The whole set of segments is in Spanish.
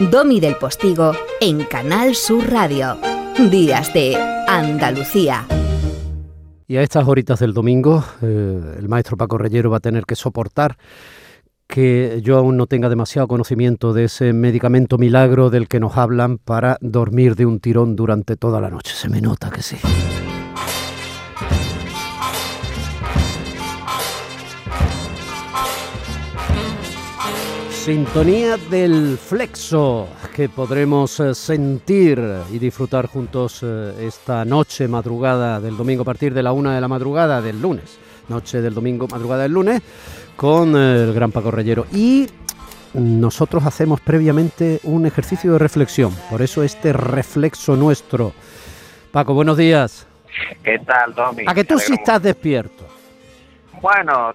Domi del Postigo en Canal Sur Radio. Días de Andalucía. Y a estas horitas del domingo, eh, el maestro Paco Reyero va a tener que soportar que yo aún no tenga demasiado conocimiento de ese medicamento milagro del que nos hablan para dormir de un tirón durante toda la noche. Se me nota que sí. Sintonía del flexo que podremos eh, sentir y disfrutar juntos eh, esta noche, madrugada del domingo a partir de la una de la madrugada del lunes. Noche del domingo, madrugada del lunes, con eh, el gran Paco Reyero. Y nosotros hacemos previamente un ejercicio de reflexión, por eso este reflexo nuestro. Paco, buenos días. ¿Qué tal, Domi? A que tú sí estás despierto. Bueno,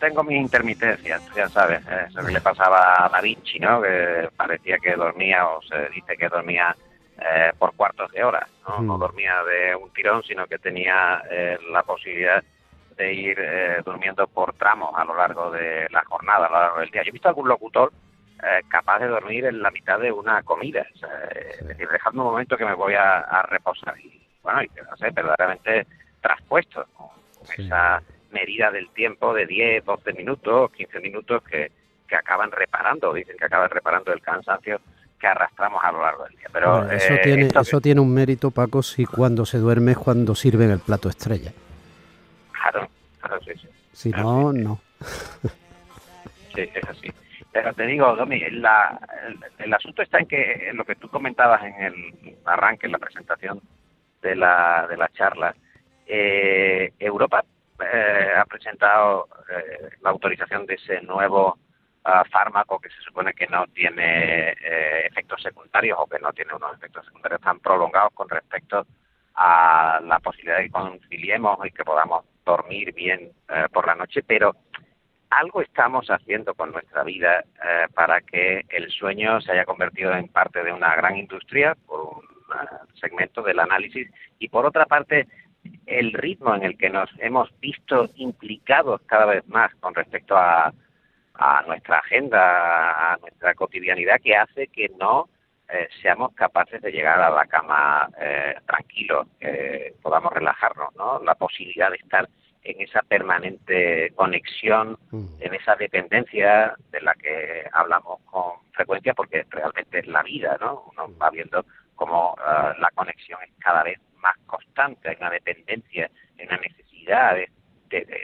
tengo mis intermitencias, ya sabes, eh, eso que le pasaba a Da Vinci, ¿no? Que parecía que dormía, o se dice que dormía eh, por cuartos de hora, ¿no? No dormía de un tirón, sino que tenía eh, la posibilidad de ir durmiendo por tramos a lo largo de la jornada, a lo largo del día. Yo he visto algún locutor capaz de dormir en la mitad de una comida, es decir, dejando un momento que me voy a, reposar y, bueno, y quedarse verdaderamente traspuesto con, esa medida del tiempo de 10, 12 minutos, 15 minutos que, que acaban reparando, dicen que acaban reparando el cansancio que arrastramos a lo largo del día. Pero eso, eh, tiene, eso tiene un mérito, Paco, si cuando se duerme es cuando sirven el plato estrella. Claro, claro, sí, sí. Si no, no. Sí, es así. Pero te digo, Domi, la, el, asunto está en que en lo que tú comentabas en el arranque, en la presentación de la, de la charla, eh, Europa presentado eh, la autorización de ese nuevo ah, fármaco que se supone que no tiene eh, efectos secundarios o que no tiene unos efectos secundarios tan prolongados con respecto a la posibilidad de que conciliemos y que podamos dormir bien por la noche, pero algo estamos haciendo con nuestra vida para que el sueño se haya convertido en parte de una gran industria, por un segmento del análisis, y por otra parte el ritmo en el que nos hemos visto implicados cada vez más con respecto a, nuestra agenda, a nuestra cotidianidad, que hace que no eh, seamos capaces de llegar a la cama eh, tranquilos, que podamos relajarnos, ¿no? La posibilidad de estar en esa permanente conexión, mm. en esa dependencia de la que hablamos con frecuencia, porque realmente es la vida, ¿no? Uno va viendo cómo eh, la conexión es cada vez más constante, hay una dependencia, hay una necesidad de,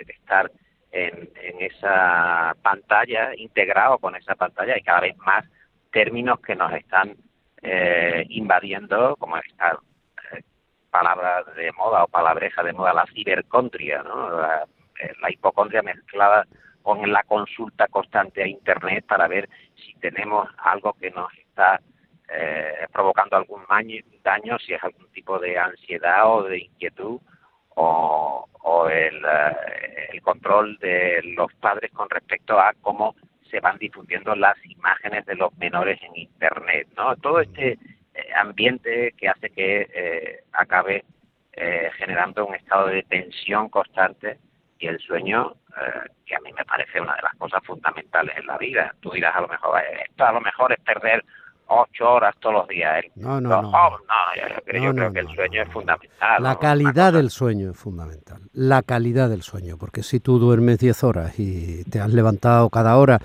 estar en, esa pantalla, integrado con esa pantalla, y cada vez más términos que nos están eh, invadiendo, como esta eh, palabra de moda o palabreja de moda, la cibercontria, ¿no? la, eh, la hipocondria mezclada con la consulta constante a Internet para ver si tenemos algo que nos está eh, provocando algún daño, si es algún tipo de ansiedad o de inquietud o, el, eh, el, control de los padres con respecto a cómo se van difundiendo las imágenes de los menores en Internet. ¿no? Todo este eh, ambiente que hace que acabe generando un estado de tensión constante y el sueño, que a mí me parece una de las cosas fundamentales en la vida. Tú dirás a lo mejor, esto a lo mejor es perder ocho horas todos los días. No, no, no. yo, creo, que el sueño es fundamental. La calidad del sueño es fundamental. La calidad del sueño, porque si tú duermes diez horas y te has levantado cada hora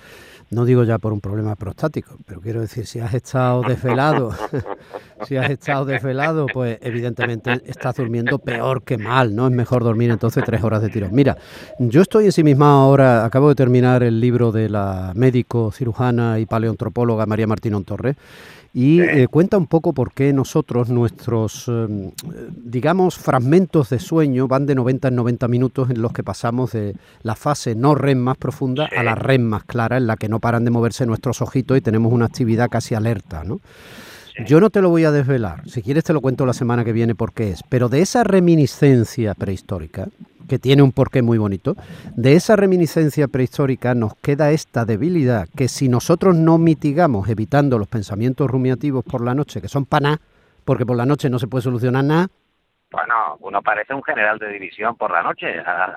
no digo ya por un problema prostático, pero quiero decir, si has estado desvelado, si has estado desvelado, pues evidentemente estás durmiendo peor que mal, ¿no? Es mejor dormir entonces tres horas de tiro. Mira, yo estoy en sí misma ahora, acabo de terminar el libro de la médico, cirujana y paleontropóloga María Martín Torres, y eh, cuenta un poco por qué nosotros, nuestros, em, digamos, fragmentos de sueño van de 90 en 90 minutos en los que pasamos de la fase no REM más profunda a la REM más clara, en la que no paran de moverse nuestros ojitos y tenemos una actividad casi alerta, ¿no? Yo no te lo voy a desvelar, si quieres te lo cuento la semana que viene por qué es, pero de esa reminiscencia prehistórica, que tiene un porqué muy bonito, de esa reminiscencia prehistórica nos queda esta debilidad que si nosotros no mitigamos evitando los pensamientos rumiativos por la noche, que son nada, porque por la noche no se puede solucionar nada, Bueno, uno parece un general de división por la noche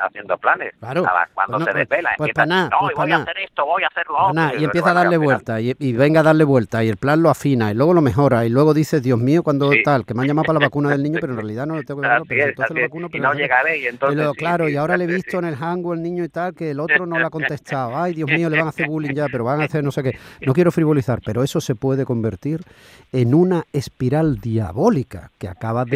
haciendo planes. Claro. cuando Bueno, se pues- desvela, pues empieza, nada, no, pues voy a hacer esto, voy a hacer lo otro. nada, y empieza a darle vuelta y, y venga a darle vuelta y el plan lo afina y luego lo mejora y luego dices, Dios mío, cuando Sí. tal, que me han llamado para la vacuna del niño, pero en realidad no le tengo que dar, pero entonces lo vacuno, Y no llegaré y y entonces... luego, sí, claro, sí, y ahora le he visto en el hango el niño y tal, que el otro no le ha contestado. Ay, Dios mío, le van a hacer bullying ya, pero van a hacer no sé qué. No quiero frivolizar, pero eso se puede convertir en una espiral diabólica que acaba Sí.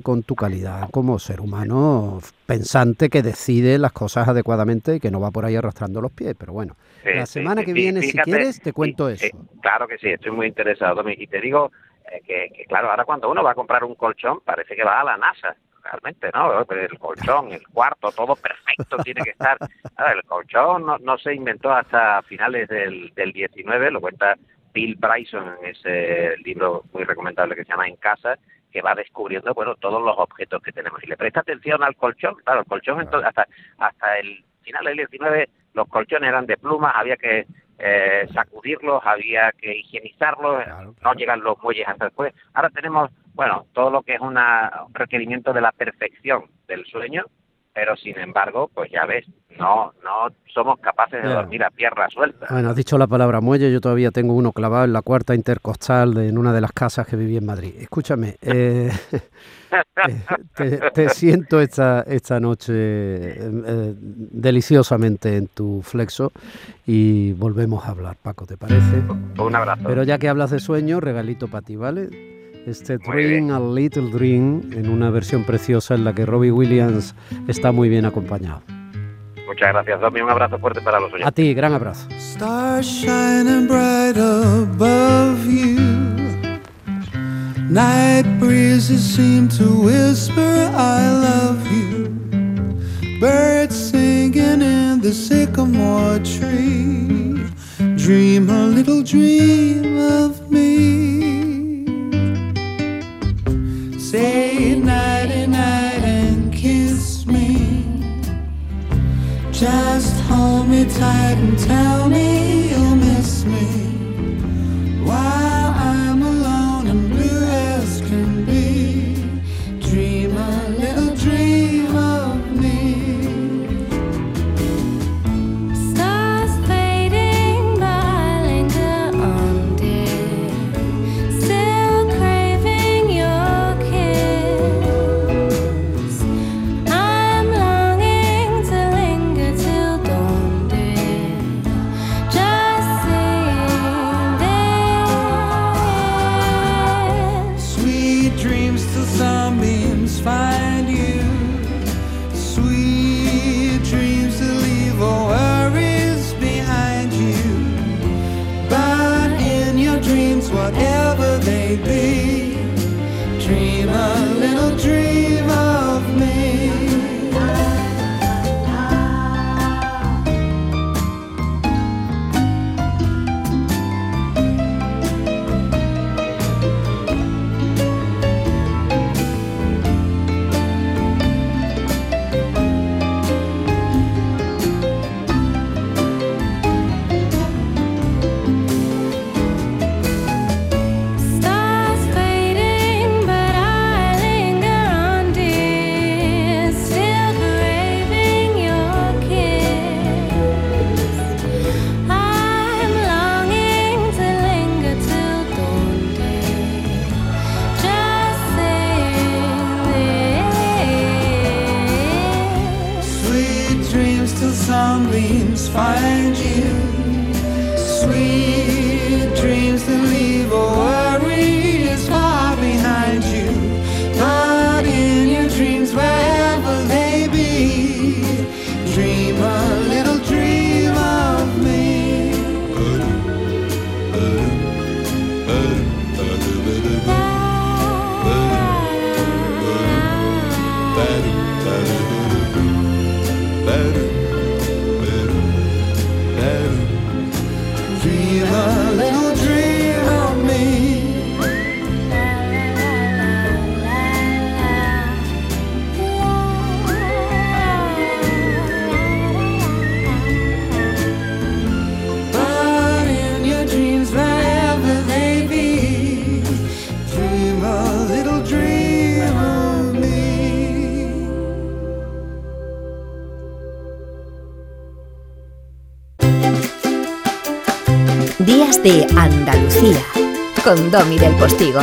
Con tu calidad como ser humano pensante que decide las cosas adecuadamente y que no va por ahí arrastrando los pies. Pero bueno, la semana que viene, si quieres, te cuento eso. claro que sí, estoy muy interesado. Y te digo eh, que, que, claro, ahora cuando uno va a comprar un colchón, parece que va a la NASA, realmente, ¿no? El colchón, el cuarto, todo perfecto tiene que estar. Ahora, el colchón no, no se inventó hasta finales del, del 19, lo cuenta Bill Bryson en ese libro muy recomendable que se llama En Casa, que va descubriendo, bueno, todos los objetos que tenemos. Y le presta atención al colchón, claro, el colchón entonces, hasta, hasta el final del 19 los colchones eran de plumas, había que eh, sacudirlos, había que higienizarlos, Claro, no llegan los muelles hasta después. Ahora tenemos, bueno, todo lo que es una, un requerimiento de la perfección del sueño, pero sin embargo, pues ya ves, no, no somos capaces de dormir a pierna suelta. Bueno, has dicho la palabra muelle, yo todavía tengo uno clavado en la cuarta intercostal de, en una de las casas que viví en Madrid. Escúchame, eh, eh, te, te siento esta, esta noche eh, eh, deliciosamente en tu flexo y volvemos a hablar, Paco, ¿te parece? Un abrazo. Pero ya que hablas de sueño, regalito para ti, ¿vale? Este Dream a Little Dream en una versión preciosa en la que Robbie Williams está muy bien acompañado. Muchas gracias, Domi. Un abrazo fuerte para los oyentes. A ti, gran abrazo. Stars shining bright above you. Night breezes seem to whisper, I love you. Birds singing in the sycamore tree. Dream a little dream of me. Say nighty night and kiss me. Just hold me tight and tell me you'll miss me sunbeams find you. Sweet dreams that leave a worries Dream a little De Andalucía con Domi del Postigo.